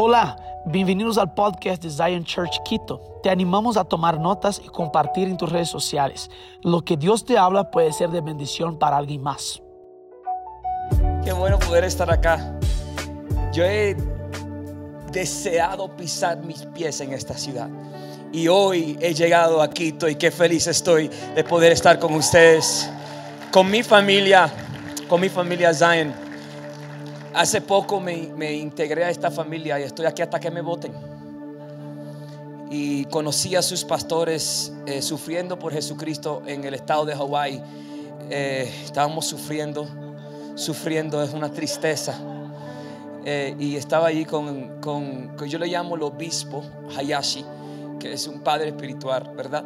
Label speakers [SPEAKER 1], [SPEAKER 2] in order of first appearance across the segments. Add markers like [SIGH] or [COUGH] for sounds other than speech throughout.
[SPEAKER 1] Hola, bienvenidos al podcast de Zion Church Quito. Te animamos a tomar notas y compartir en tus redes sociales. Lo que Dios te habla puede ser de bendición para alguien más.
[SPEAKER 2] Qué bueno poder estar acá. Yo he deseado pisar mis pies en esta ciudad. Y hoy he llegado a Quito y qué feliz estoy de poder estar con ustedes, con mi familia, con mi familia Zion. Hace poco me, integré a esta familia y estoy aquí hasta que me voten. Y conocí a sus pastores eh, sufriendo por Jesucristo en el estado de Hawái. Eh, estábamos sufriendo, sufriendo, es una tristeza. Eh, y estaba allí con, con, yo le llamo el obispo Hayashi, que es un padre espiritual, ¿verdad?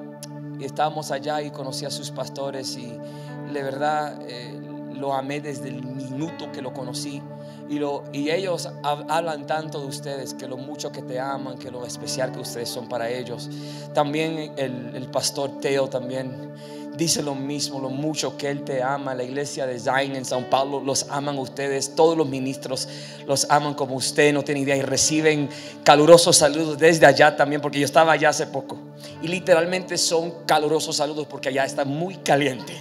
[SPEAKER 2] Y estábamos allá y conocí a sus pastores y de verdad lo amé desde el minuto que lo conocí. Y, ellos hablan tanto de ustedes, que lo mucho que te aman, que lo especial que ustedes son para ellos. También el, pastor Teo también dice lo mismo, lo mucho que él te ama. La iglesia de Zion en Sao Paulo los aman ustedes. Todos los ministros los aman como usted, no tiene idea. Y reciben calurosos saludos desde allá también, porque yo estaba allá hace poco. Y literalmente son calurosos saludos porque allá está muy caliente.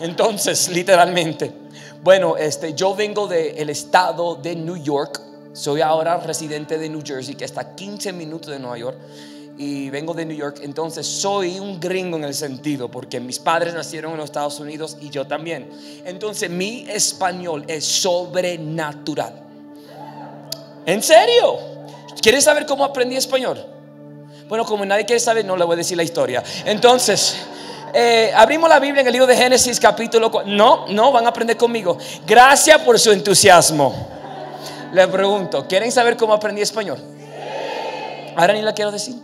[SPEAKER 2] Entonces, literalmente. Bueno, este, yo vengo del estado de New York. Soy ahora residente de New Jersey, que está a 15 minutos de Nueva York. Y vengo de New York. Entonces soy un gringo en el sentido, porque mis padres nacieron en los Estados Unidos y yo también. Entonces mi español es sobrenatural. ¿En serio? ¿Quieres saber cómo aprendí español? Bueno, como nadie quiere saber, no le voy a decir la historia. Entonces... Eh, abrimos la Biblia en el libro de Génesis capítulo 4. No, no, van a aprender conmigo. Gracias por su entusiasmo. Les pregunto, ¿quieren saber cómo aprendí español? Ahora ni la quiero decir.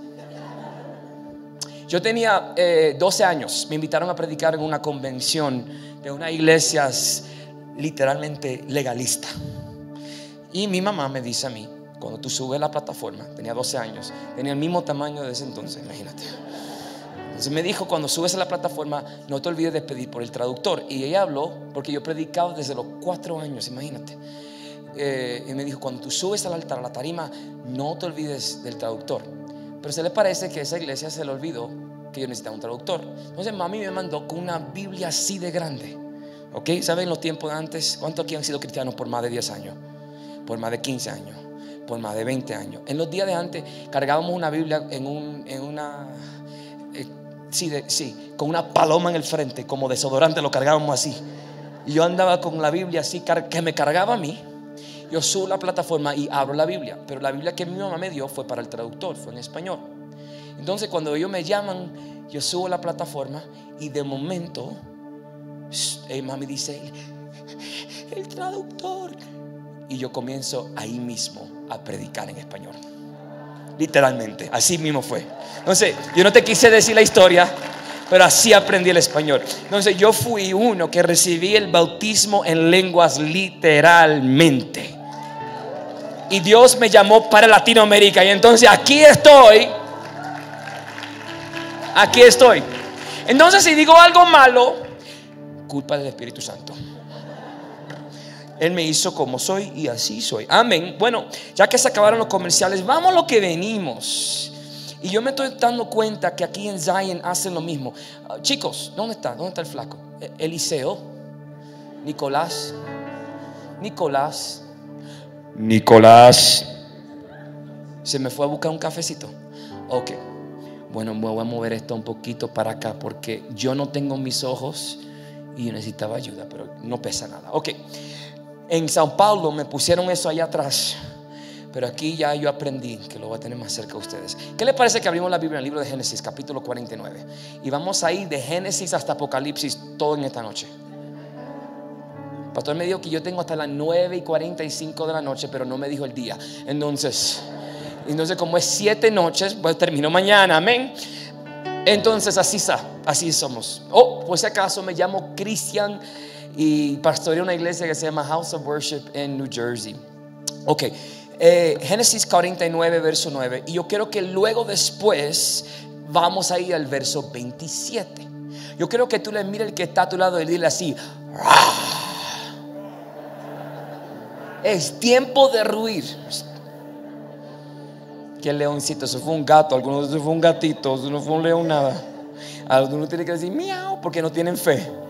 [SPEAKER 2] Yo tenía 12 eh, años, me invitaron a predicar en una convención de una iglesia literalmente legalista. Y mi mamá me dice a mí, cuando tú subes la plataforma, tenía 12 años, tenía el mismo tamaño de ese entonces, imagínate. Entonces me dijo, cuando subes a la plataforma, no te olvides de pedir por el traductor. Y ella habló, porque yo predicaba desde los cuatro años, imagínate. Eh, y me dijo, cuando tú subes al altar, a la tarima, no te olvides del traductor. Pero se le parece que esa iglesia se le olvidó que yo necesitaba un traductor. Entonces mami me mandó con una Biblia así de grande. ¿Ok? ¿Saben los tiempos de antes? ¿Cuántos aquí han sido cristianos por más de 10 años? Por más de 15 años. Por más de 20 años. En los días de antes cargábamos una Biblia en, un, en una Sí, sí, con una paloma en el frente, como desodorante lo cargábamos así. Yo andaba con la Biblia así, que me cargaba a mí. Yo subo la plataforma y abro la Biblia. Pero la Biblia que mi mamá me dio fue para el traductor, fue en español. Entonces cuando ellos me llaman, yo subo la plataforma y de momento, hey, mami dice, el traductor. Y yo comienzo ahí mismo a predicar en español. Literalmente, así mismo fue. Entonces, yo no te quise decir la historia, pero así aprendí el español. Entonces, yo fui uno que recibí el bautismo en lenguas literalmente. Y Dios me llamó para Latinoamérica. Y entonces aquí estoy. Aquí estoy. Entonces, si digo algo malo, culpa del Espíritu Santo. Él me hizo como soy y así soy. Amén. Bueno, ya que se acabaron los comerciales, vamos a lo que venimos. Y yo me estoy dando cuenta que aquí en Zion hacen lo mismo. Ah, chicos, ¿dónde está? ¿Dónde está el flaco? E-, Eliseo. Nicolás. Nicolás. Nicolás. Se me fue a buscar un cafecito. Ok. Bueno, me voy a mover esto un poquito para acá porque yo no tengo mis ojos y necesitaba ayuda, pero no pesa nada. Ok. En Sao Paulo me pusieron eso allá atrás. Pero aquí ya yo aprendí que lo voy a tener más cerca de ustedes. ¿Qué le parece que abrimos la Biblia en el libro de Génesis, capítulo 49? Y vamos a ir de Génesis hasta Apocalipsis todo en esta noche. Pastor me dijo que yo tengo hasta las 9 y 45 de la noche, pero no me dijo el día. Entonces, entonces como es siete noches, pues termino mañana, amén. Entonces así está, así somos. Oh, pues si acaso me llamo Cristian y pastoreé una iglesia que se llama House of Worship en New Jersey. Ok, eh, Génesis 49, verso 9. Y yo quiero que luego después vamos a ir al verso 27. Yo quiero que tú le mires el que está a tu lado y dile así. Es tiempo de ruir. ¿Qué leoncito? Eso fue un gato, algunos eso fue un gatito, eso no fue un león nada. Algunos tienen que decir miau porque no tienen fe.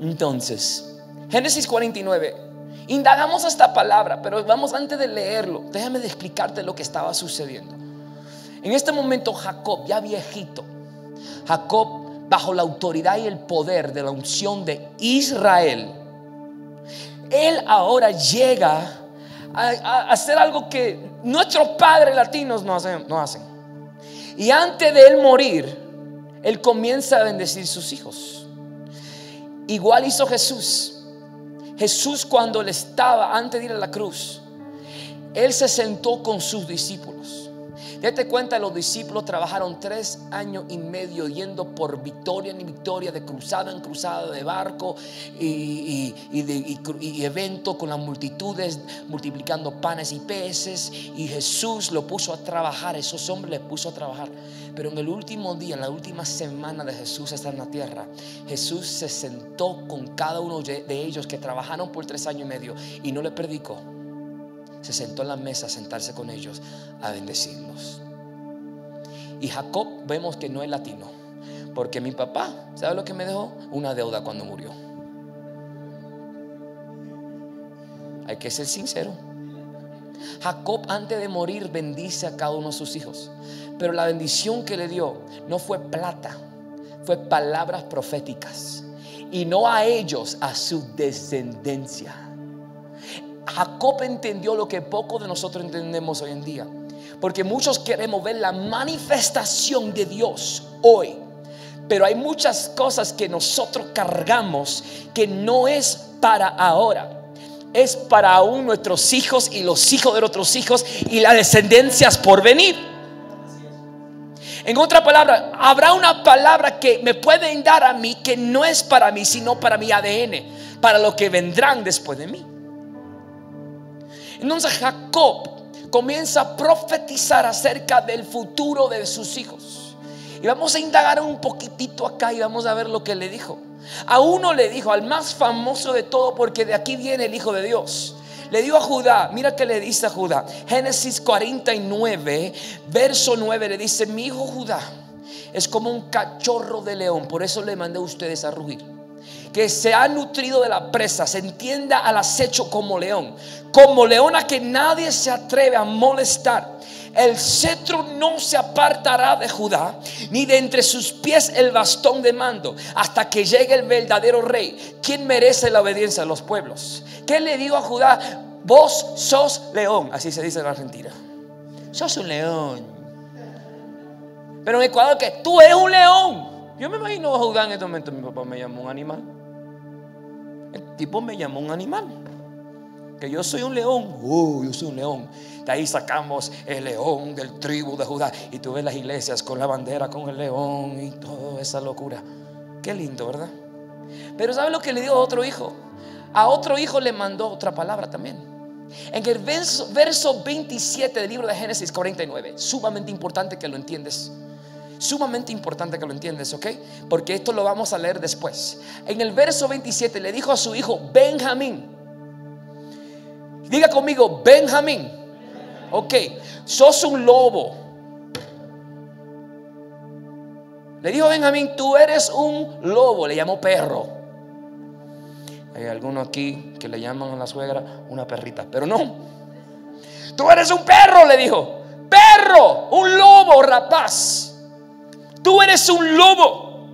[SPEAKER 2] Entonces, Génesis 49. Indagamos esta palabra, pero vamos antes de leerlo, déjame de explicarte lo que estaba sucediendo. En este momento Jacob, ya viejito, Jacob bajo la autoridad y el poder de la unción de Israel, él ahora llega a, hacer algo que nuestros padres latinos no hacen, no hacen. Y antes de él morir, él comienza a bendecir sus hijos. Igual hizo Jesús. Jesús cuando él estaba antes de ir a la cruz, él se sentó con sus discípulos. Date cuenta, los discípulos trabajaron tres años y medio yendo por victoria en victoria, de cruzada en cruzada, de barco y, y, evento con las multitudes, multiplicando panes y peces. Y Jesús lo puso a trabajar, esos hombres les puso a trabajar. Pero en el último día, en la última semana de Jesús estar en la tierra, Jesús se sentó con cada uno de ellos que trabajaron por tres años y medio y no le predicó se sentó en la mesa a sentarse con ellos a bendecirlos. Y Jacob vemos que no es latino, porque mi papá, ¿sabe lo que me dejó? Una deuda cuando murió. Hay que ser sincero. Jacob antes de morir bendice a cada uno de sus hijos, pero la bendición que le dio no fue plata, fue palabras proféticas. Y no a ellos, a su descendencia. Jacob entendió lo que pocos de nosotros entendemos hoy en día. Porque muchos queremos ver la manifestación de Dios hoy. Pero hay muchas cosas que nosotros cargamos que no es para ahora. Es para aún nuestros hijos y los hijos de nuestros hijos y las descendencias por venir. En otra palabra, habrá una palabra que me pueden dar a mí que no es para mí, sino para mi ADN, para lo que vendrán después de mí. Entonces Jacob comienza a profetizar acerca del futuro de sus hijos. Y vamos a indagar un poquitito acá y vamos a ver lo que le dijo. A uno le dijo, al más famoso de todo, porque de aquí viene el Hijo de Dios. Le dio a Judá, mira que le dice a Judá. Génesis 49, verso 9, le dice, mi hijo Judá es como un cachorro de león, por eso le mandé a ustedes a rugir que se ha nutrido de la presa, se entienda al acecho como león, como león a que nadie se atreve a molestar. El cetro no se apartará de Judá, ni de entre sus pies el bastón de mando, hasta que llegue el verdadero rey, quien merece la obediencia de los pueblos. ¿Qué le digo a Judá? Vos sos león, así se dice en Argentina. Sos un león. Pero en Ecuador, que tú eres un león. Yo me imagino a Judá en este momento, mi papá me llamó un animal. El tipo me llamó un animal. Que yo soy un león. Uh, yo soy un león. De ahí sacamos el león del tribu de Judá. Y tú ves las iglesias con la bandera, con el león y toda esa locura. Qué lindo, ¿verdad? Pero ¿sabe lo que le dio a otro hijo? A otro hijo le mandó otra palabra también. En el verso, verso 27 del libro de Génesis 49, sumamente importante que lo entiendes. Sumamente importante que lo entiendes, ¿ok? Porque esto lo vamos a leer después. En el verso 27 le dijo a su hijo Benjamín. Diga conmigo, Benjamín. Ok, sos un lobo. Le dijo Benjamín, tú eres un lobo. Le llamó perro. Hay alguno aquí que le llaman a la suegra una perrita, pero no. Tú eres un perro, le dijo. Perro, un lobo rapaz. Tú eres un lobo,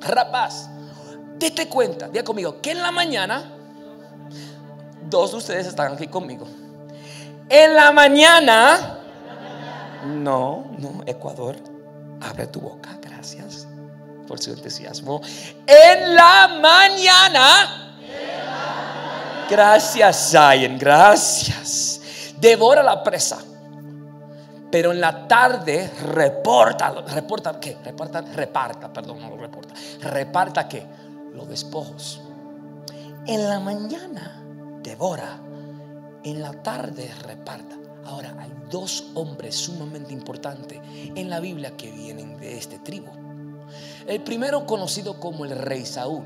[SPEAKER 2] rapaz. Date cuenta, diga conmigo, que en la mañana, dos de ustedes están aquí conmigo. En la mañana, no, no, Ecuador, abre tu boca, gracias por su entusiasmo. En la mañana, gracias, Zion, gracias. Devora la presa. Pero en la tarde reporta, reporta qué? Reporta, reparta, perdón, no lo reporta. Reparta qué? Los despojos. En la mañana devora, en la tarde reparta. Ahora, hay dos hombres sumamente importantes en la Biblia que vienen de este tribu. El primero conocido como el rey Saúl,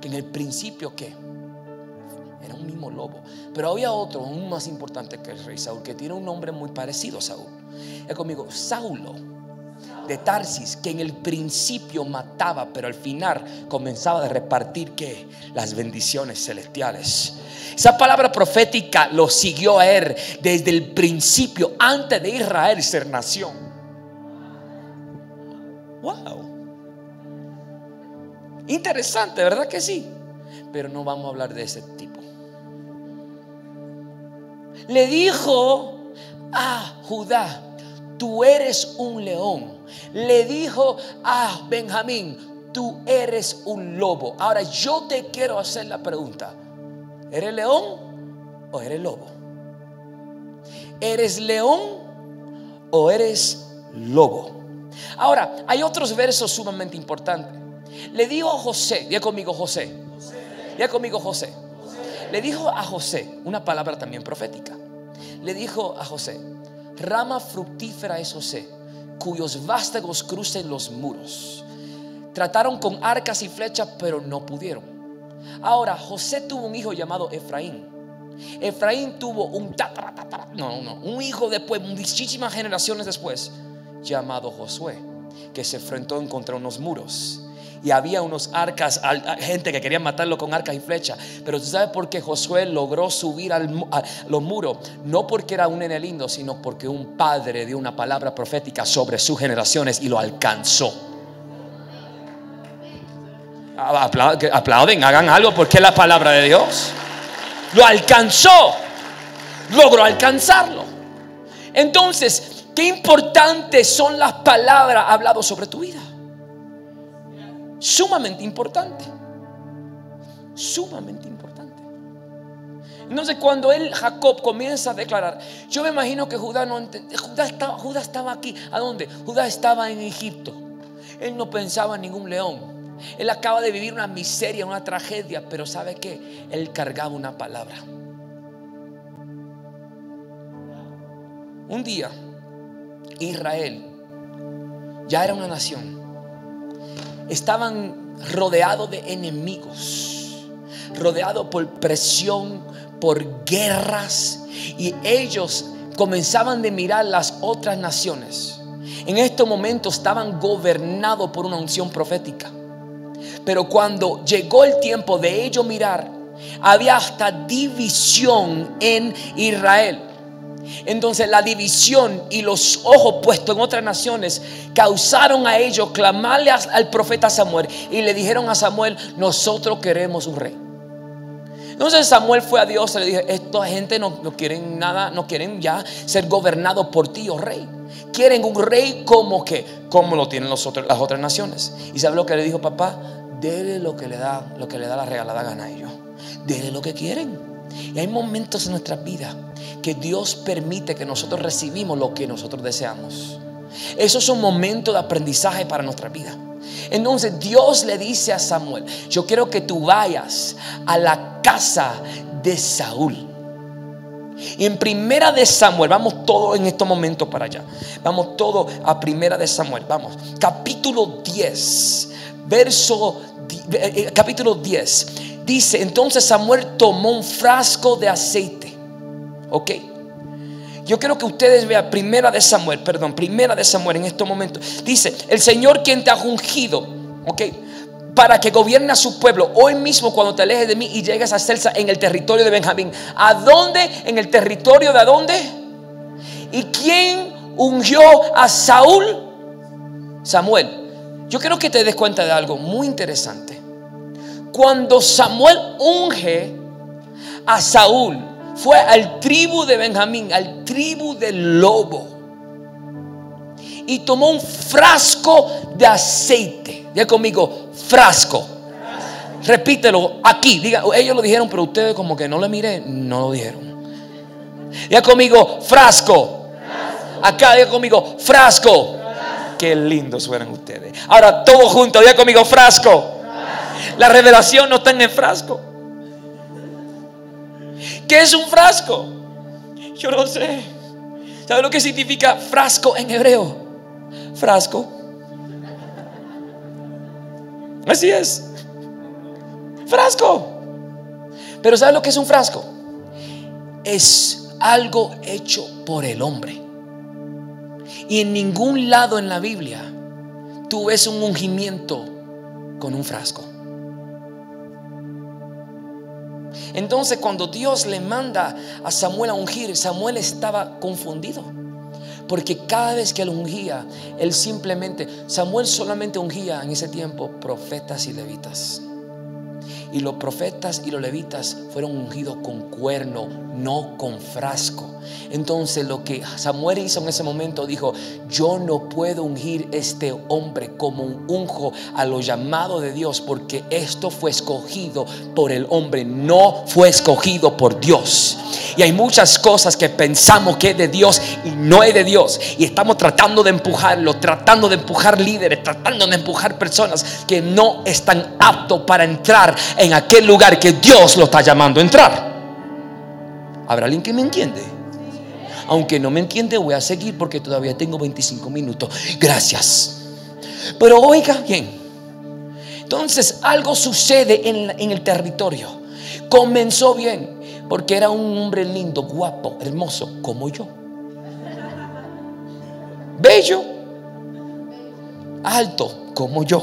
[SPEAKER 2] que en el principio qué? Era un mismo lobo. Pero había otro, aún más importante que el rey Saúl, que tiene un nombre muy parecido a Saúl. Es conmigo, Saulo de Tarsis, que en el principio mataba, pero al final comenzaba a repartir que las bendiciones celestiales. Esa palabra profética lo siguió a él desde el principio, antes de Israel ser nación. Wow. Interesante, ¿verdad que sí? Pero no vamos a hablar de ese tipo. Le dijo a Judá, tú eres un león. Le dijo a Benjamín, tú eres un lobo. Ahora yo te quiero hacer la pregunta. ¿Eres león o eres lobo? ¿Eres león o eres lobo? Ahora, hay otros versos sumamente importantes. Le dijo a José, ya conmigo José, ya conmigo José. Le dijo a José una palabra también profética. Le dijo a José, rama fructífera es José, cuyos vástagos crucen los muros. Trataron con arcas y flechas, pero no pudieron. Ahora, José tuvo un hijo llamado Efraín. Efraín tuvo un no, no, un hijo después, muchísimas generaciones después, llamado Josué, que se enfrentó en contra unos muros y había unos arcas, gente que quería matarlo con arcas y flechas. Pero tú sabes por qué Josué logró subir al, a los muros, no porque era un nene lindo, sino porque un padre dio una palabra profética sobre sus generaciones y lo alcanzó. Aplauden, hagan algo porque es la palabra de Dios. Lo alcanzó, logró alcanzarlo. Entonces, qué importantes son las palabras habladas sobre tu vida sumamente importante. Sumamente importante. Entonces cuando él, Jacob, comienza a declarar, yo me imagino que Judá no Judá estaba, Judá estaba aquí. ¿A dónde? Judá estaba en Egipto. Él no pensaba en ningún león. Él acaba de vivir una miseria, una tragedia, pero ¿sabe qué? Él cargaba una palabra. Un día, Israel ya era una nación estaban rodeados de enemigos, rodeados por presión, por guerras, y ellos comenzaban de mirar las otras naciones. En este momento estaban gobernados por una unción profética. Pero cuando llegó el tiempo de ellos mirar, había hasta división en Israel. Entonces la división y los ojos puestos en otras naciones causaron a ellos clamarle al profeta Samuel y le dijeron a Samuel, nosotros queremos un rey. Entonces Samuel fue a Dios y le dijo, esta gente no, no quieren nada, no quieren ya ser gobernados por ti, oh rey. Quieren un rey como que, como lo tienen las otras naciones. Y sabe lo que le dijo papá, dele lo que le da, lo que le da la regalada gana a ellos. Dele lo que quieren. Y hay momentos en nuestra vida que Dios permite que nosotros recibimos lo que nosotros deseamos. Esos son momentos de aprendizaje para nuestra vida. Entonces Dios le dice a Samuel, yo quiero que tú vayas a la casa de Saúl. Y en primera de Samuel, vamos todo en estos momentos para allá. Vamos todo a primera de Samuel. Vamos, capítulo 10, verso eh, eh, capítulo 10. Dice, entonces Samuel tomó un frasco de aceite ¿Ok? Yo quiero que ustedes vean primera de Samuel, perdón, primera de Samuel en estos momentos. Dice, el Señor quien te ha ungido, ¿ok? Para que gobierne a su pueblo. Hoy mismo cuando te alejes de mí y llegues a Celsa en el territorio de Benjamín. ¿A dónde? En el territorio de a dónde? ¿Y quién ungió a Saúl? Samuel. Yo quiero que te des cuenta de algo muy interesante. Cuando Samuel unge a Saúl, fue al tribu de Benjamín, al tribu del lobo. Y tomó un frasco de aceite. Diga conmigo, frasco. Repítelo aquí. Diga, ellos lo dijeron, pero ustedes como que no le miré, no lo dijeron. Diga conmigo, frasco. Acá, diga conmigo, frasco. Qué lindo suenan ustedes. Ahora todos juntos, diga conmigo, frasco. La revelación no está en el frasco. ¿Qué es un frasco? Yo no sé. ¿Sabe lo que significa frasco en hebreo? Frasco. Así es. Frasco. Pero ¿sabes lo que es un frasco? Es algo hecho por el hombre. Y en ningún lado en la Biblia tú ves un ungimiento con un frasco. Entonces cuando Dios le manda a Samuel a ungir, Samuel estaba confundido. Porque cada vez que él ungía, él simplemente, Samuel solamente ungía en ese tiempo profetas y levitas. Y los profetas y los levitas fueron ungidos con cuerno, no con frasco. Entonces lo que Samuel hizo en ese momento dijo, yo no puedo ungir este hombre como un unjo a lo llamado de Dios porque esto fue escogido por el hombre, no fue escogido por Dios. Y hay muchas cosas que pensamos que es de Dios y no es de Dios. Y estamos tratando de empujarlo, tratando de empujar líderes, tratando de empujar personas que no están aptos para entrar en aquel lugar que Dios lo está llamando a entrar. ¿Habrá alguien que me entiende? Aunque no me entiende, voy a seguir porque todavía tengo 25 minutos. Gracias. Pero oiga bien. Entonces algo sucede en, el territorio. Comenzó bien porque era un hombre lindo, guapo, hermoso, como yo. Bello, alto, como yo.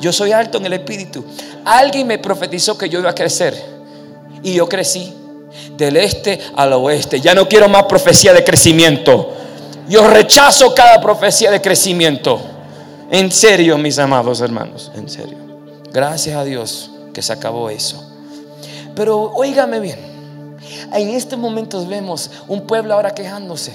[SPEAKER 2] Yo soy alto en el espíritu. Alguien me profetizó que yo iba a crecer. Y yo crecí del este al oeste. Ya no quiero más profecía de crecimiento. Yo rechazo cada profecía de crecimiento. En serio, mis amados hermanos, en serio. Gracias a Dios que se acabó eso. Pero óigame bien, en estos momentos vemos un pueblo ahora quejándose.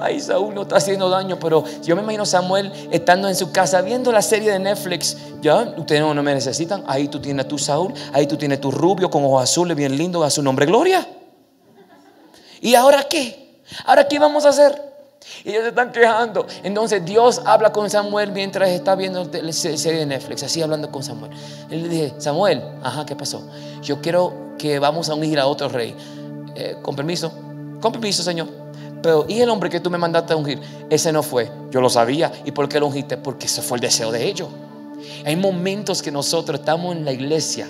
[SPEAKER 2] Ay, Saúl no está haciendo daño, pero yo me imagino Samuel estando en su casa viendo la serie de Netflix. Ya, ustedes no, me necesitan. Ahí tú tienes a tu Saúl, ahí tú tienes tu rubio con ojos azules, bien lindo, a su nombre, Gloria. ¿Y ahora qué? ¿Ahora qué vamos a hacer? Y ellos se están quejando. Entonces Dios habla con Samuel mientras está viendo la serie de Netflix, así hablando con Samuel. Él le dije, Samuel, ajá, ¿qué pasó? Yo quiero que vamos a ungir a otro rey. Eh, con permiso, con permiso, Señor. ¿Y el hombre que tú me mandaste a ungir? Ese no fue. Yo lo sabía. ¿Y por qué lo ungiste? Porque ese fue el deseo de ellos. Hay momentos que nosotros estamos en la iglesia,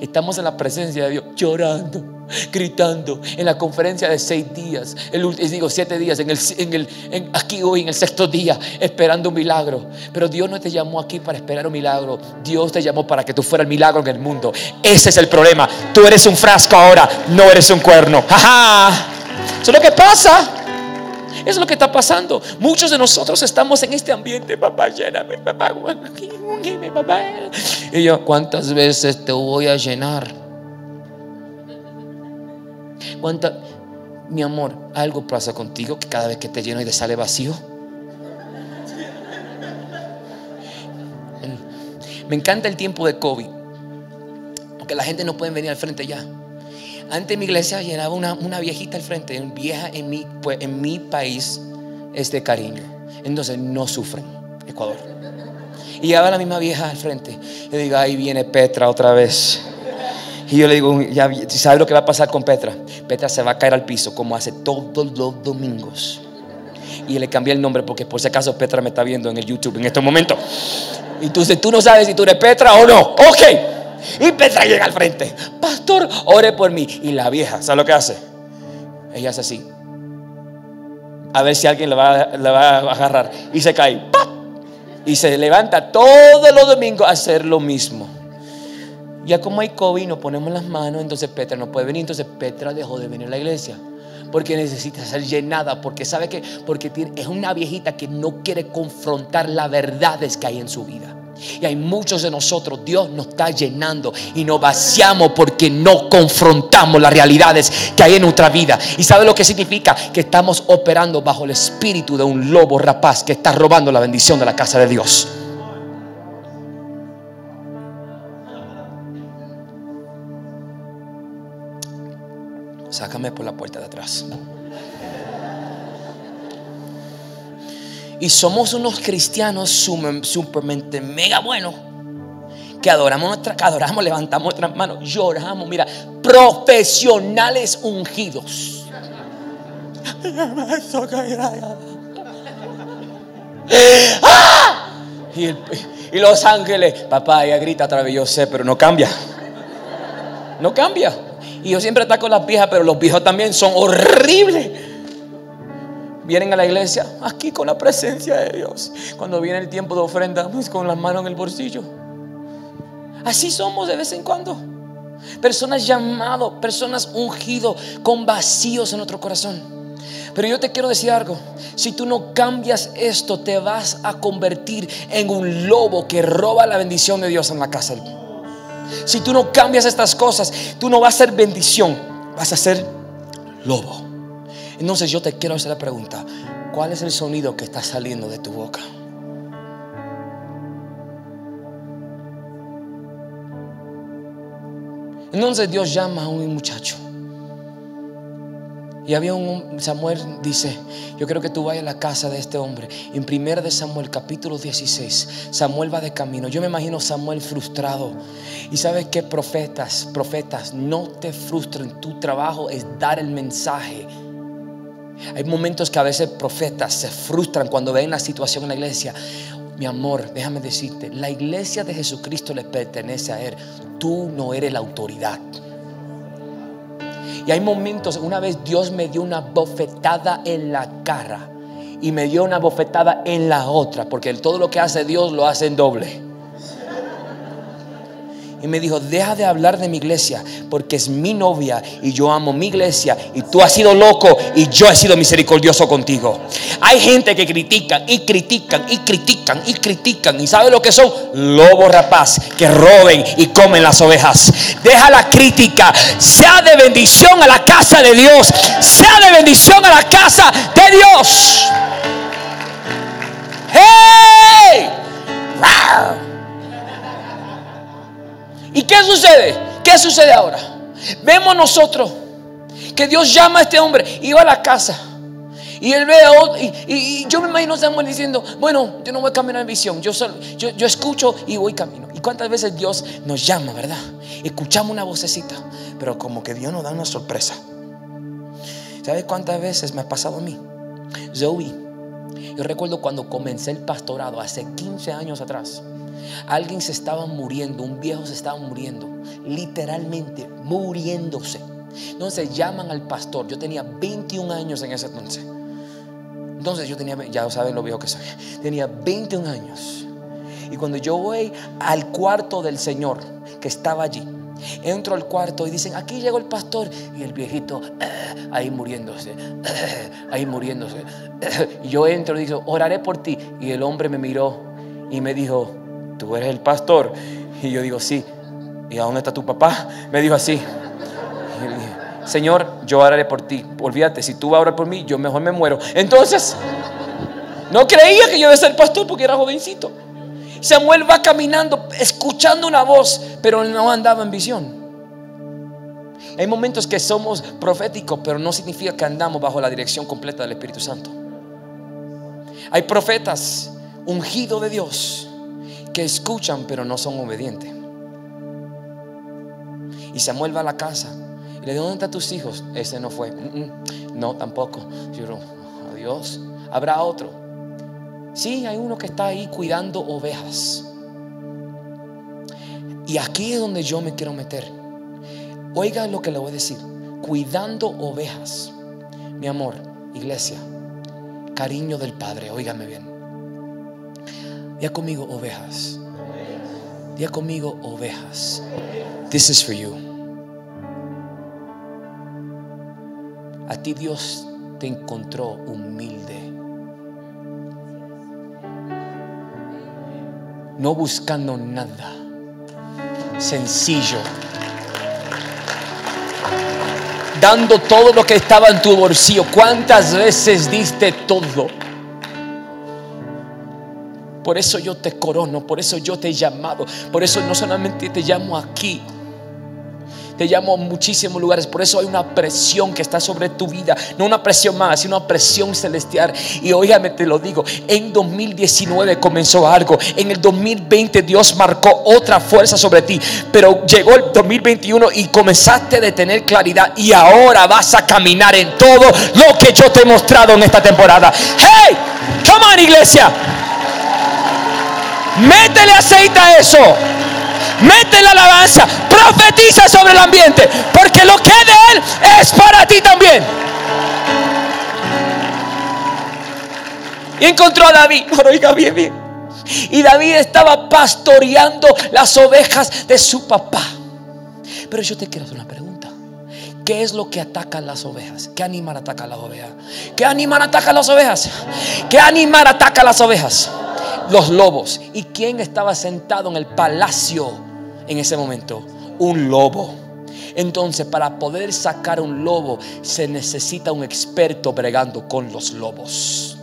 [SPEAKER 2] estamos en la presencia de Dios llorando gritando en la conferencia de seis días, el, digo siete días, en el, en el, aquí hoy, en el sexto día, esperando un milagro. Pero Dios no te llamó aquí para esperar un milagro. Dios te llamó para que tú fueras el milagro en el mundo. Ese es el problema. Tú eres un frasco ahora, no eres un cuerno. ¡Ja, Eso es lo que pasa. Eso es lo que está pasando. Muchos de nosotros estamos en este ambiente. Papá, lléname, papá, papá. Y yo, ¿cuántas veces te voy a llenar? ¿Cuánta, mi amor, algo pasa contigo que cada vez que te lleno y te sale vacío? Me encanta el tiempo de COVID, porque la gente no puede venir al frente ya. Antes mi iglesia llenaba una, viejita al frente, vieja en mi, país es de cariño. Entonces no sufren, Ecuador. Y llegaba la misma vieja al frente. Y digo, ahí viene Petra otra vez. Y yo le digo, sabes lo que va a pasar con Petra. Petra se va a caer al piso como hace todos los domingos. Y le cambié el nombre porque por si acaso Petra me está viendo en el YouTube en este momento. Entonces tú no sabes si tú eres Petra o no. Ok. Y Petra llega al frente. Pastor, ore por mí. Y la vieja, ¿sabes lo que hace? Ella hace así. A ver si alguien le va, va a agarrar. Y se cae. Y se levanta todos los domingos a hacer lo mismo. Ya como hay COVID, nos ponemos las manos, entonces Petra no puede venir. Entonces Petra dejó de venir a la iglesia. Porque necesita ser llenada. Porque sabe que porque es una viejita que no quiere confrontar las verdades que hay en su vida. Y hay muchos de nosotros, Dios nos está llenando y nos vaciamos porque no confrontamos las realidades que hay en nuestra vida. ¿Y sabe lo que significa? Que estamos operando bajo el espíritu de un lobo rapaz que está robando la bendición de la casa de Dios. sácame por la puerta de atrás. Y somos unos cristianos supermente mega buenos. Que adoramos nuestra, que adoramos, levantamos nuestras manos, lloramos, mira, profesionales ungidos. ¡Ah! Y, los ángeles, papá, ella grita a través, yo sé, pero no cambia. No cambia. Y yo siempre ataco a las viejas, pero los viejos también son horribles. Vienen a la iglesia aquí con la presencia de Dios. Cuando viene el tiempo de ofrenda, pues con las manos en el bolsillo. Así somos de vez en cuando. Personas llamados, personas ungidos con vacíos en nuestro corazón. Pero yo te quiero decir algo, si tú no cambias esto, te vas a convertir en un lobo que roba la bendición de Dios en la casa. Si tú no cambias estas cosas, tú no vas a ser bendición, vas a ser lobo. Entonces yo te quiero hacer la pregunta, ¿cuál es el sonido que está saliendo de tu boca? Entonces Dios llama a un muchacho. Y había un Samuel dice, yo creo que tú vayas a la casa de este hombre. En 1 de Samuel capítulo 16, Samuel va de camino. Yo me imagino Samuel frustrado. Y sabes que profetas, profetas, no te frustren. Tu trabajo es dar el mensaje. Hay momentos que a veces profetas se frustran cuando ven la situación en la iglesia. Mi amor, déjame decirte, la iglesia de Jesucristo le pertenece a Él. Tú no eres la autoridad. Y hay momentos, una vez Dios me dio una bofetada en la cara y me dio una bofetada en la otra, porque todo lo que hace Dios lo hace en doble y me dijo, deja de hablar de mi iglesia porque es mi novia y yo amo mi iglesia y tú has sido loco y yo he sido misericordioso contigo. Hay gente que critican y critican y critican y critican y ¿sabe lo que son? Lobos rapaz que roben y comen las ovejas. Deja la crítica, sea de bendición a la casa de Dios, sea de bendición a la casa de Dios. ¡Hey! ¿Y qué sucede? ¿Qué sucede ahora? Vemos nosotros que Dios llama a este hombre y va a la casa. Y él ve a y, y, yo me imagino Samuel diciendo, bueno, yo no voy a caminar en visión, yo, solo, yo, yo escucho y voy camino. ¿Y cuántas veces Dios nos llama, verdad? Escuchamos una vocecita, pero como que Dios nos da una sorpresa. ¿Sabes cuántas veces me ha pasado a mí? Zoe, yo recuerdo cuando comencé el pastorado hace 15 años atrás. Alguien se estaba muriendo, un viejo se estaba muriendo, literalmente muriéndose. Entonces llaman al pastor. Yo tenía 21 años en ese entonces. Entonces yo tenía, ya saben lo viejo que soy, tenía 21 años. Y cuando yo voy al cuarto del Señor que estaba allí, entro al cuarto y dicen, aquí llegó el pastor. Y el viejito, eh, ahí muriéndose, eh, ahí muriéndose. y yo entro y digo, oraré por ti. Y el hombre me miró y me dijo, tú eres el pastor. Y yo digo, sí. ¿Y a dónde está tu papá? Me dijo así. Señor, yo oraré por ti. Olvídate, si tú vas a orar por mí, yo mejor me muero. Entonces, no creía que yo iba a ser pastor porque era jovencito. Samuel va caminando, escuchando una voz, pero no andaba en visión. Hay momentos que somos proféticos, pero no significa que andamos bajo la dirección completa del Espíritu Santo. Hay profetas ungidos de Dios que escuchan pero no son obedientes. Y Samuel va a la casa y le dice, ¿dónde están tus hijos? Ese no fue. Mm, mm, no, tampoco. Yo, adiós. Habrá otro. Sí, hay uno que está ahí cuidando ovejas. Y aquí es donde yo me quiero meter. Oiga lo que le voy a decir. Cuidando ovejas. Mi amor, iglesia, cariño del Padre, óigame bien. Ya conmigo, ovejas. Ya conmigo, ovejas. This is for you. A ti Dios te encontró humilde. No buscando nada. Sencillo. Dando todo lo que estaba en tu bolsillo. ¿Cuántas veces diste todo? Por eso yo te corono, por eso yo te he llamado, por eso no solamente te llamo aquí, te llamo a muchísimos lugares. Por eso hay una presión que está sobre tu vida. No una presión más, sino una presión celestial. Y óigame, te lo digo. En 2019 comenzó algo. En el 2020 Dios marcó otra fuerza sobre ti. Pero llegó el 2021 y comenzaste a tener claridad. Y ahora vas a caminar en todo lo que yo te he mostrado en esta temporada. Hey, come on, iglesia. Métele aceite a eso. mete la alabanza, profetiza sobre el ambiente, porque lo que de Él es para ti también. Y encontró a David, [LAUGHS] oiga bien, bien. Y David estaba pastoreando las ovejas de su papá. Pero yo te quiero hacer una pregunta. ¿Qué es lo que ataca las ovejas? ¿Qué animal ataca las ovejas? ¿Qué animal ataca las ovejas? ¿Qué animal ataca las ovejas? Los lobos. ¿Y quién estaba sentado en el palacio en ese momento? Un lobo. Entonces, para poder sacar un lobo, se necesita un experto bregando con los lobos.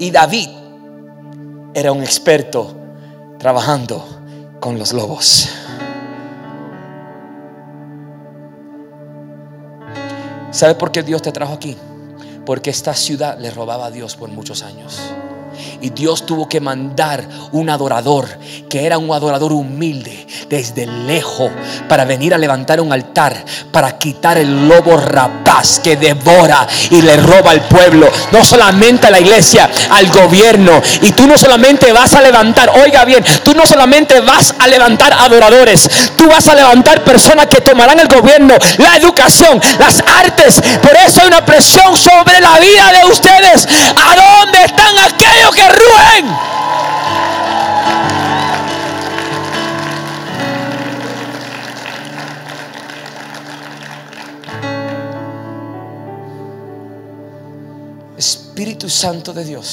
[SPEAKER 2] Y David era un experto trabajando con los lobos. ¿Sabe por qué Dios te trajo aquí? Porque esta ciudad le robaba a Dios por muchos años. Y Dios tuvo que mandar un adorador que era un adorador humilde desde lejos para venir a levantar un altar para quitar el lobo rapaz que devora y le roba al pueblo, no solamente a la iglesia, al gobierno. Y tú no solamente vas a levantar, oiga bien, tú no solamente vas a levantar adoradores, tú vas a levantar personas que tomarán el gobierno, la educación, las artes. Por eso hay una presión sobre la vida de ustedes. ¿A dónde están aquellos que ruen? Espíritu Santo de Dios,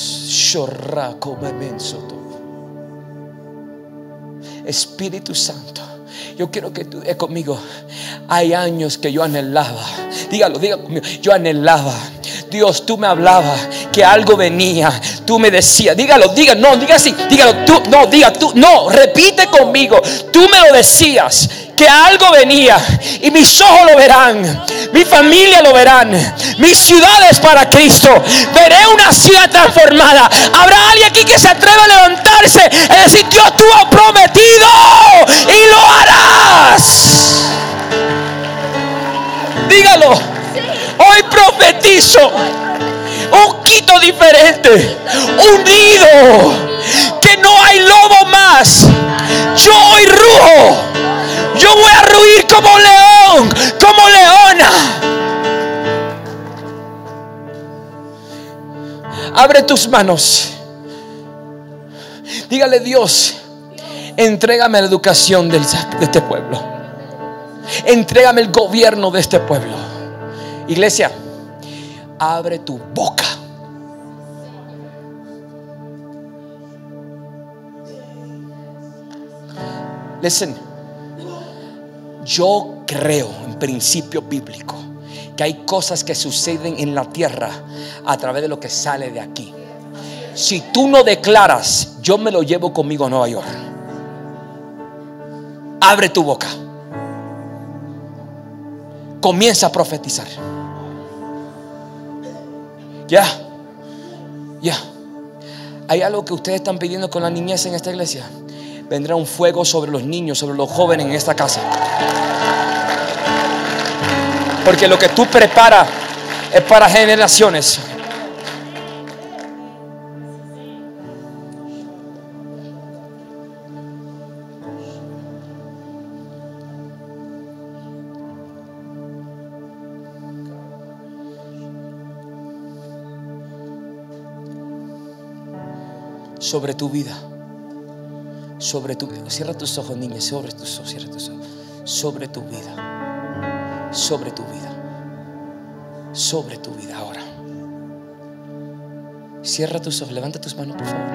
[SPEAKER 2] Espíritu Santo, yo quiero que tú conmigo. Hay años que yo anhelaba, dígalo, dígalo conmigo. Yo anhelaba Dios, tú me hablabas que algo venía. Tú me decías, dígalo, diga, no, diga así, dígalo, tú, no, diga tú, no, repite conmigo. Tú me lo decías que algo venía y mis ojos lo verán, mi familia lo verán, mis ciudades para Cristo. Veré una ciudad transformada. Habrá alguien aquí que se atreva a levantarse y decir, Dios, tú has prometido unido, que no hay lobo más. Yo hoy rujo, yo voy a ruir como león, como leona. Abre tus manos. Dígale Dios, entrégame la educación de este pueblo. Entrégame el gobierno de este pueblo. Iglesia, abre tu boca. Listen, yo creo en principio bíblico que hay cosas que suceden en la tierra a través de lo que sale de aquí. Si tú no declaras, yo me lo llevo conmigo a Nueva York. Abre tu boca. Comienza a profetizar. Ya, ya. Hay algo que ustedes están pidiendo con la niñez en esta iglesia. Vendrá un fuego sobre los niños, sobre los jóvenes en esta casa. Porque lo que tú preparas es para generaciones. sobre tu vida. Sobre tu vida. Cierra tus ojos, niña. Sobre tus ojos. Cierra tus ojos. Sobre tu vida. Sobre tu vida. Sobre tu vida ahora. Cierra tus ojos. Levanta tus manos, por favor.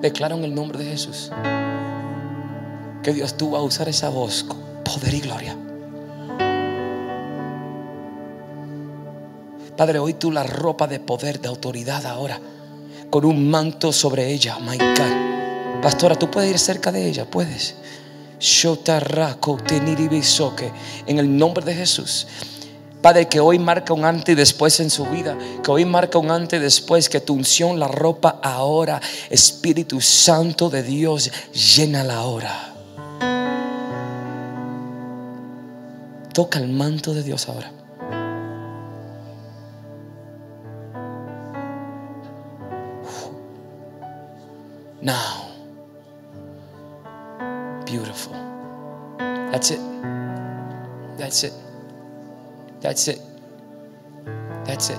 [SPEAKER 2] Declara en el nombre de Jesús que Dios tú vas a usar esa voz con poder y gloria. Padre, hoy tú la ropa de poder, de autoridad ahora, con un manto sobre ella, my God. Pastora, tú puedes ir cerca de ella, puedes. En el nombre de Jesús. Padre, que hoy marca un antes y después en su vida. Que hoy marca un antes y después. Que tu unción la ropa ahora. Espíritu Santo de Dios, llénala ahora. Toca el manto de Dios ahora. Now. Beautiful. That's it. That's it. That's it. That's it.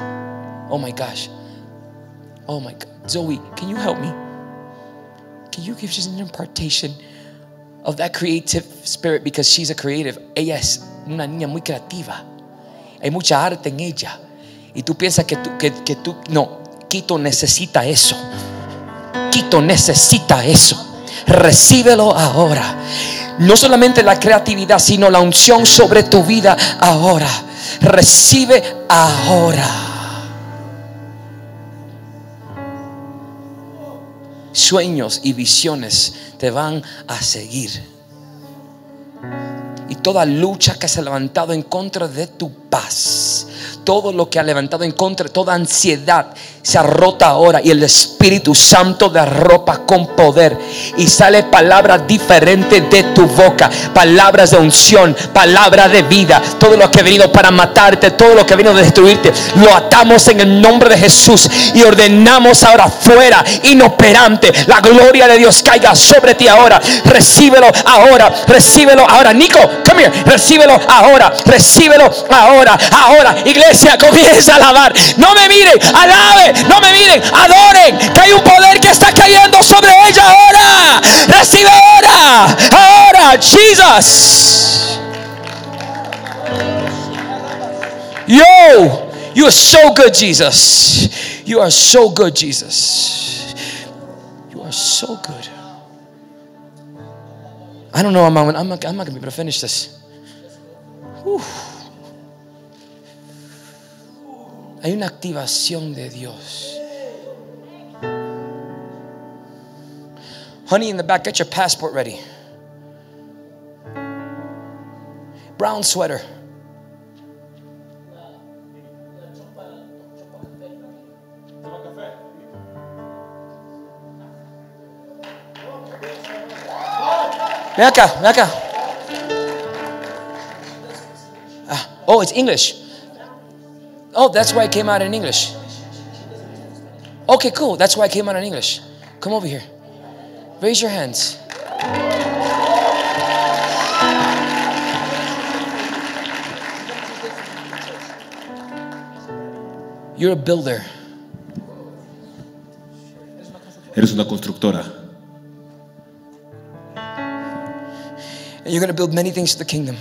[SPEAKER 2] Oh my gosh. Oh my God. Zoe, can you help me? Can you give just an impartation of that creative spirit because she's a creative? Ella una niña muy creativa. Hay mucha arte en ella. Y tú piensas que tú, que, que tú, no, Quito necesita eso. Necesita eso. Recíbelo ahora. No solamente la creatividad, sino la unción sobre tu vida ahora. Recibe ahora. Sueños y visiones te van a seguir. Y toda lucha que se ha levantado en contra de tu paz, todo lo que ha levantado en contra, toda ansiedad se rota ahora y el Espíritu Santo derropa con poder y sale palabras diferentes de tu boca, palabras de unción, palabra de vida, todo lo que ha venido para matarte, todo lo que ha venido a destruirte, lo atamos en el nombre de Jesús y ordenamos ahora fuera, inoperante, la gloria de Dios caiga sobre ti ahora, recíbelo ahora, recíbelo ahora, Nico, come here, recíbelo ahora, recíbelo ahora, ahora, iglesia, comienza a alabar, no me miren, alabe, no me miren, adoren, que hay un poder que está cayendo sobre ella ahora. Recibe ahora, ahora, Jesus. Yo, you are so good, Jesus. You are so good, Jesus. You are so good. I don't know, I'm, I'm, I'm not, not going to be able to finish this. Whew. Hay una activación de Dios. Honey, in the back, get your passport ready. Brown sweater. Ven acá, ven acá. Ah, oh, it's English. Oh, that's why I came out in English. Okay, cool. That's why I came out in English. Come over here. Raise your hands. You're a builder.
[SPEAKER 3] Eres una constructora
[SPEAKER 2] And you're going to build many things to the kingdom.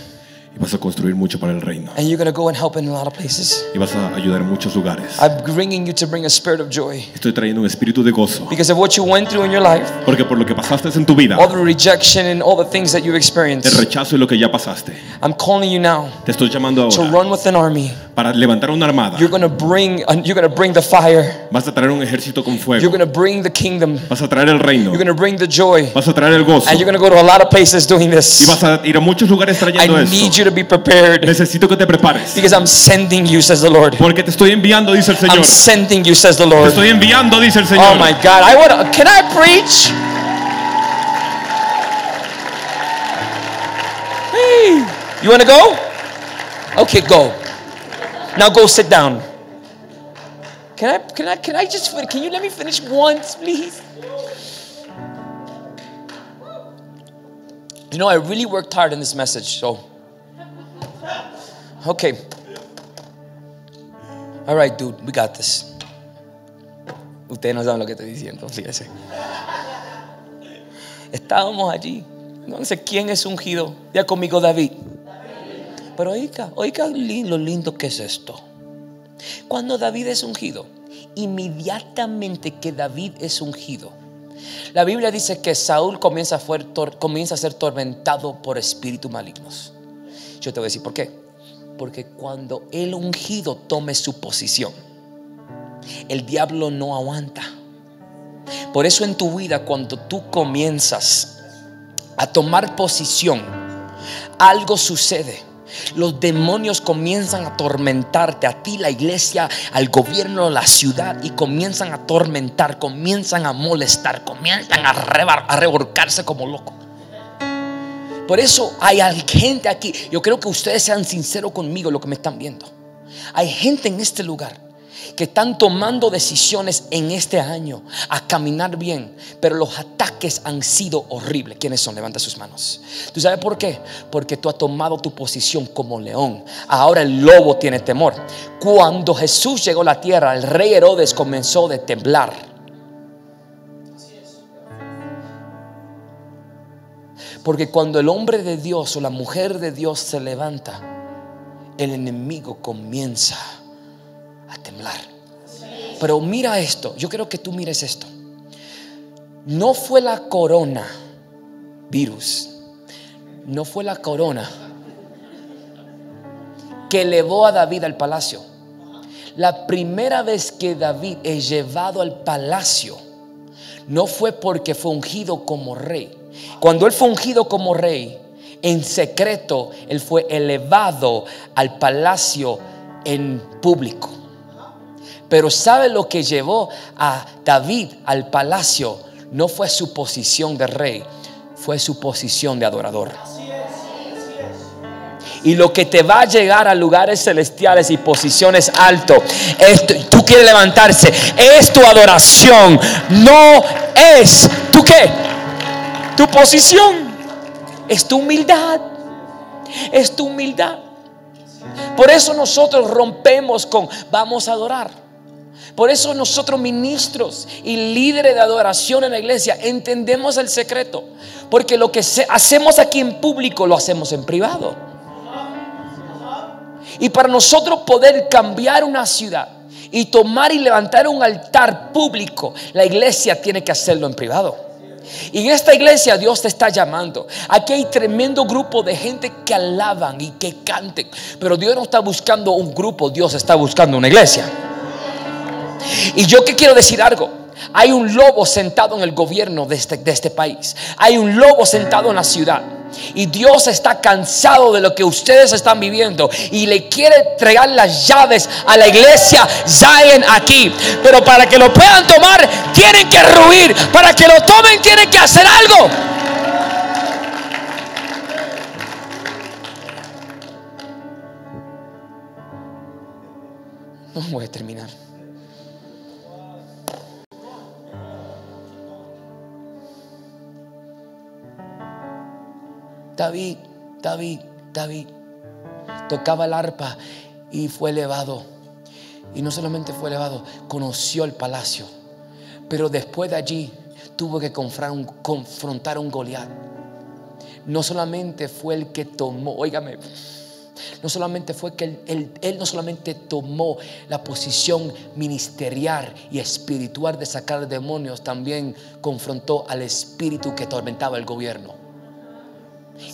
[SPEAKER 3] Y vas a construir mucho para el reino
[SPEAKER 2] And you're going to go and help in a lot of places.
[SPEAKER 3] y vas a ayudar en muchos lugares.
[SPEAKER 2] I'm bringing you to bring a spirit of joy.
[SPEAKER 3] Estoy trayendo un espíritu de gozo
[SPEAKER 2] Because of what you went through in your life,
[SPEAKER 3] porque por lo que pasaste en tu vida,
[SPEAKER 2] all the rejection and all the things that you've
[SPEAKER 3] el
[SPEAKER 2] experienced,
[SPEAKER 3] rechazo y lo que ya pasaste,
[SPEAKER 2] I'm calling you now
[SPEAKER 3] te estoy llamando
[SPEAKER 2] to
[SPEAKER 3] ahora
[SPEAKER 2] run with an army.
[SPEAKER 3] Para levantar una armada.
[SPEAKER 2] You're going to bring you're going to bring the fire.
[SPEAKER 3] Vas a traer un ejército con
[SPEAKER 2] You're
[SPEAKER 3] fuego.
[SPEAKER 2] going to bring the kingdom.
[SPEAKER 3] Vas a traer el reino.
[SPEAKER 2] You're going to bring the joy.
[SPEAKER 3] Vas a traer el gozo.
[SPEAKER 2] And you're going to go to a lot of places doing
[SPEAKER 3] Y
[SPEAKER 2] this.
[SPEAKER 3] vas a ir a muchos lugares
[SPEAKER 2] I
[SPEAKER 3] trayendo
[SPEAKER 2] need
[SPEAKER 3] esto.
[SPEAKER 2] you to be prepared
[SPEAKER 3] Necesito que te prepares.
[SPEAKER 2] because I'm sending you, says the Lord.
[SPEAKER 3] Porque te estoy enviando, dice el Señor.
[SPEAKER 2] I'm sending you, says the
[SPEAKER 3] Te
[SPEAKER 2] Lord.
[SPEAKER 3] estoy enviando, dice el
[SPEAKER 2] Oh
[SPEAKER 3] Señor.
[SPEAKER 2] my God. I want can I preach? Hey, you want to go? Okay, go. Now go sit down. Can I can I can I just can you let me finish once, please? You know, I really worked hard on this message, so okay. All right, dude, we got this. Ustedes no saben lo que estoy diciendo, fíjese. Estábamos allí. No sé quién es ungido. Ya conmigo David. Pero oiga, oiga lo lindo que es esto. Cuando David es ungido, inmediatamente que David es ungido, la Biblia dice que Saúl comienza a, comienza a ser tormentado por espíritus malignos. Yo te voy a decir por qué. Porque cuando el ungido tome su posición, el diablo no aguanta. Por eso en tu vida, cuando tú comienzas a tomar posición, algo sucede. Los demonios comienzan a atormentarte, a ti, la iglesia, al gobierno, la ciudad, y comienzan a atormentar, comienzan a molestar, comienzan a, reba- a revolcarse como locos. Por eso hay gente aquí, yo creo que ustedes sean sinceros conmigo, lo que me están viendo. Hay gente en este lugar que están tomando decisiones en este año a caminar bien, pero los ataques han sido horribles. ¿Quiénes son? Levanta sus manos. ¿Tú sabes por qué? Porque tú has tomado tu posición como león. Ahora el lobo tiene temor. Cuando Jesús llegó a la tierra, el rey Herodes comenzó a temblar. Porque cuando el hombre de Dios o la mujer de Dios se levanta, el enemigo comienza Pero mira esto, yo quiero que tú mires esto. No fue la corona virus, no fue la corona que elevó a David al palacio. La primera vez que David es llevado al palacio no fue porque fue ungido como rey. Cuando él fue ungido como rey, en secreto, él fue elevado al palacio en público. Pero ¿sabe lo que llevó a David al palacio? No fue su posición de rey, fue su posición de adorador. Y lo que te va a llegar a lugares celestiales y posiciones alto, tú quieres levantarse, es tu adoración, no es tu qué, tu posición, es tu humildad, es tu humildad. Por eso nosotros rompemos con vamos a adorar. Por eso nosotros ministros y líderes de adoración en la iglesia entendemos el secreto. Porque lo que hacemos aquí en público lo hacemos en privado. Y para nosotros poder cambiar una ciudad y tomar y levantar un altar público, la iglesia tiene que hacerlo en privado. Y en esta iglesia Dios te está llamando. Aquí hay tremendo grupo de gente que alaban y que canten. Pero Dios no está buscando un grupo, Dios está buscando una iglesia. Y yo que quiero decir algo. Hay un lobo sentado en el gobierno de este, de este país. Hay un lobo sentado en la ciudad. Y Dios está cansado de lo que ustedes están viviendo y le quiere entregar las llaves a la iglesia Zion aquí. Pero para que lo puedan tomar, tienen que ruir. Para que lo tomen, tienen que hacer algo. No voy a terminar. David, David, David. Tocaba el arpa y fue elevado. Y no solamente fue elevado, conoció el palacio. Pero después de allí tuvo que confrontar a un Goliat. No solamente fue el que tomó, óigame, no solamente fue que él, él, no solamente tomó la posición ministerial y espiritual de sacar demonios, también confrontó al espíritu que atormentaba el gobierno.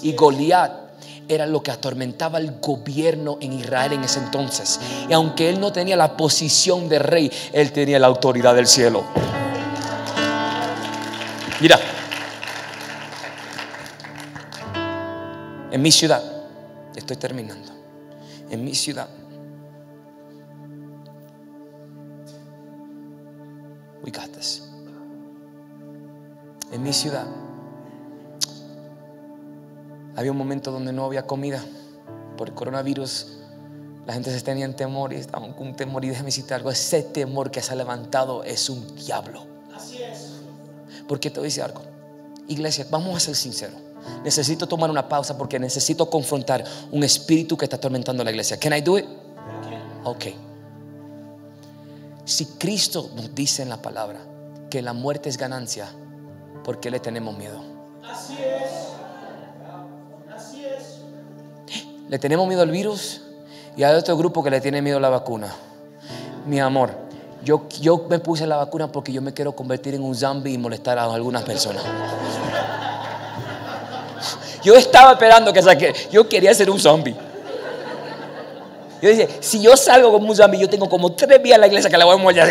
[SPEAKER 2] Y Goliat era lo que atormentaba el gobierno en Israel en ese entonces. Y aunque él no tenía la posición de rey, él tenía la autoridad del cielo. Mira, en mi ciudad, estoy terminando, en mi ciudad, we got this. En mi ciudad, había un momento donde no había comida por el coronavirus. La gente se tenía en temor y estaban con temor. Y déjame decirte algo: ese temor que se ha levantado es un diablo. Así es. Porque te voy a decir algo, iglesia, vamos a ser sinceros. Necesito tomar una pausa porque necesito confrontar un espíritu que está atormentando la iglesia. Can I do it? Ok. Si Cristo nos dice en la palabra que la muerte es ganancia, ¿por qué le tenemos miedo? Le tenemos miedo al virus y hay otro grupo que le tiene miedo a la vacuna. Mi amor, yo, yo me puse la vacuna porque yo me quiero convertir en un zombie y molestar a algunas personas. Yo estaba esperando que saque. Yo quería ser un zombie. Yo decía, si yo salgo como un zombie, yo tengo como tres días en la iglesia que la voy a molestar.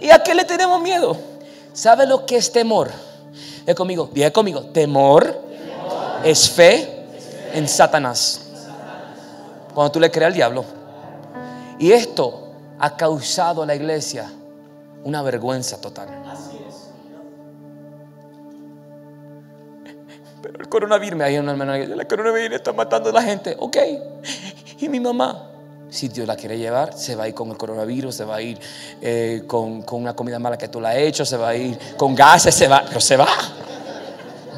[SPEAKER 2] ¿Y a qué le tenemos miedo? ¿Sabe lo que es temor? Es conmigo, diga conmigo, temor, es fe en Satanás. Cuando tú le crees al diablo. Y esto ha causado a la iglesia una vergüenza total. pero el coronavirus, me hay una hermana que el coronavirus está matando a la gente. Ok. Y mi mamá, si Dios la quiere llevar, se va a ir con el coronavirus, se va a ir eh, con, con una comida mala que tú la has hecho, se va a ir con gases, se va, pero se va.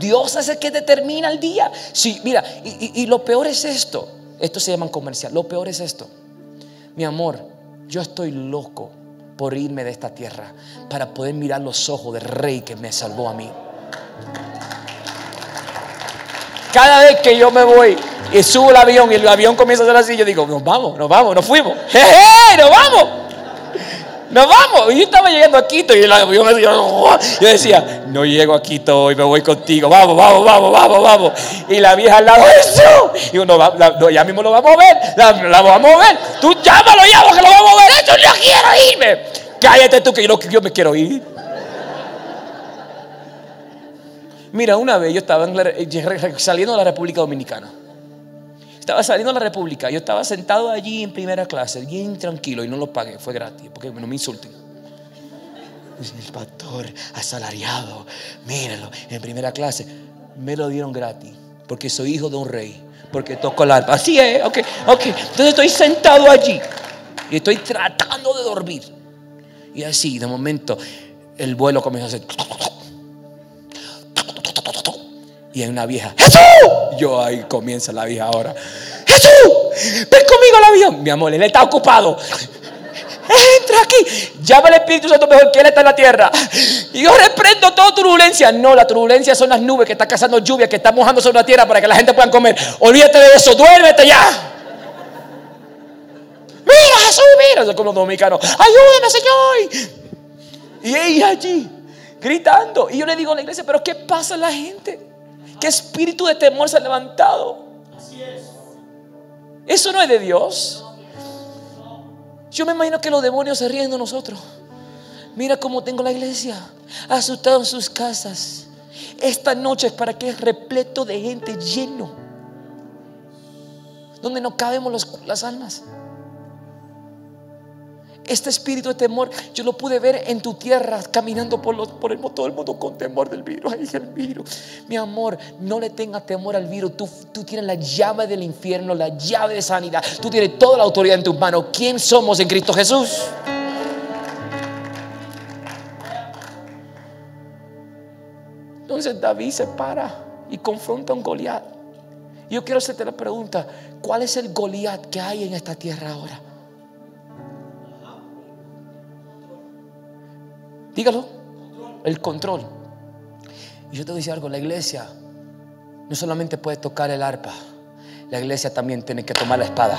[SPEAKER 2] Dios es el que determina el día. Sí, mira, y, y- y lo peor es esto. Esto se llama comercial. Lo peor es esto. Mi amor, yo estoy loco por irme de esta tierra para poder mirar los ojos del rey que me salvó a mí. Cada vez que yo me voy y subo el avión y el avión comienza a hacer así, yo digo, nos vamos, nos vamos, nos fuimos. [LAUGHS] ¡Jeje! ¡Nos vamos! ¡Nos vamos! Y yo estaba llegando a Quito y el avión decía, [LAUGHS] yo decía, no llego a Quito hoy, me voy contigo, vamos, vamos, vamos, vamos, vamos. Y la vieja al lado, ¡Jesús! Y uno, va- ya mismo lo vamos a ver, la, la vamos a mover. Tú llámalo ya porque lo vamos a ver. Yo no quiero irme. Cállate tú que yo me quiero ir. Mira, una vez yo estaba eh, saliendo de la República Dominicana. Estaba saliendo de la República. Yo estaba sentado allí en primera clase, bien tranquilo, y no lo pagué, fue gratis, porque no me insulten. El pastor asalariado, míralo, en primera clase. Me lo dieron gratis, porque soy hijo de un rey, porque toco el arpa. Así es, ok, ok. Entonces estoy sentado allí y estoy tratando de dormir. Y así, de momento, el vuelo comienza a hacer. Y hay una vieja, ¡Jesús! Yo ahí comienza la vieja ahora. ¡Jesús! Ven conmigo al avión. Mi amor, él está ocupado. Entra aquí. Llama al Espíritu Santo mejor que Él está en la tierra. Y yo reprendo toda turbulencia. No, la turbulencia son las nubes que están cazando lluvia, que están mojando sobre la tierra para que la gente pueda comer. Olvídate de eso, duérmete ya. Mira, Jesús, mira. Yo como dominicano. Ayúdame, Señor. Y ella allí, gritando. Y yo le digo a la iglesia, pero ¿qué pasa en la gente? ¿Qué espíritu de temor se ha levantado? Eso no es de Dios. Yo me imagino que los demonios se ríen de nosotros. Mira cómo tengo la iglesia, asustado en sus casas. Esta noche es para que es repleto de gente lleno, donde no cabemos las almas. Este espíritu de temor, yo lo pude ver en tu tierra, caminando por, los, por el, todo el mundo con temor del virus. Ay, el virus. Mi amor, no le tengas temor al virus. Tú, tienes la llave del infierno, la llave de sanidad. Tú tienes toda la autoridad en tus manos. ¿Quién somos en Cristo Jesús? Entonces David se para y confronta a un Goliat. Yo quiero hacerte la pregunta, ¿cuál es el Goliat que hay en esta tierra ahora? Dígalo. El control. Y yo te voy a decir algo, la iglesia no solamente puede tocar el arpa, la iglesia también tiene que tomar la espada.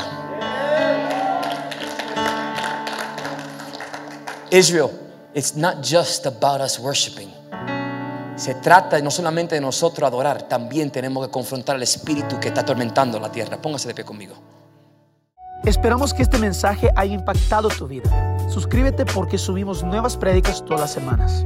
[SPEAKER 2] Israel, it's not just about us worshiping. Se trata no solamente de nosotros adorar, también tenemos que confrontar al espíritu que está atormentando la tierra. Póngase de pie conmigo.
[SPEAKER 1] Esperamos que este mensaje haya impactado tu vida. Suscríbete porque subimos nuevas prédicas todas las semanas.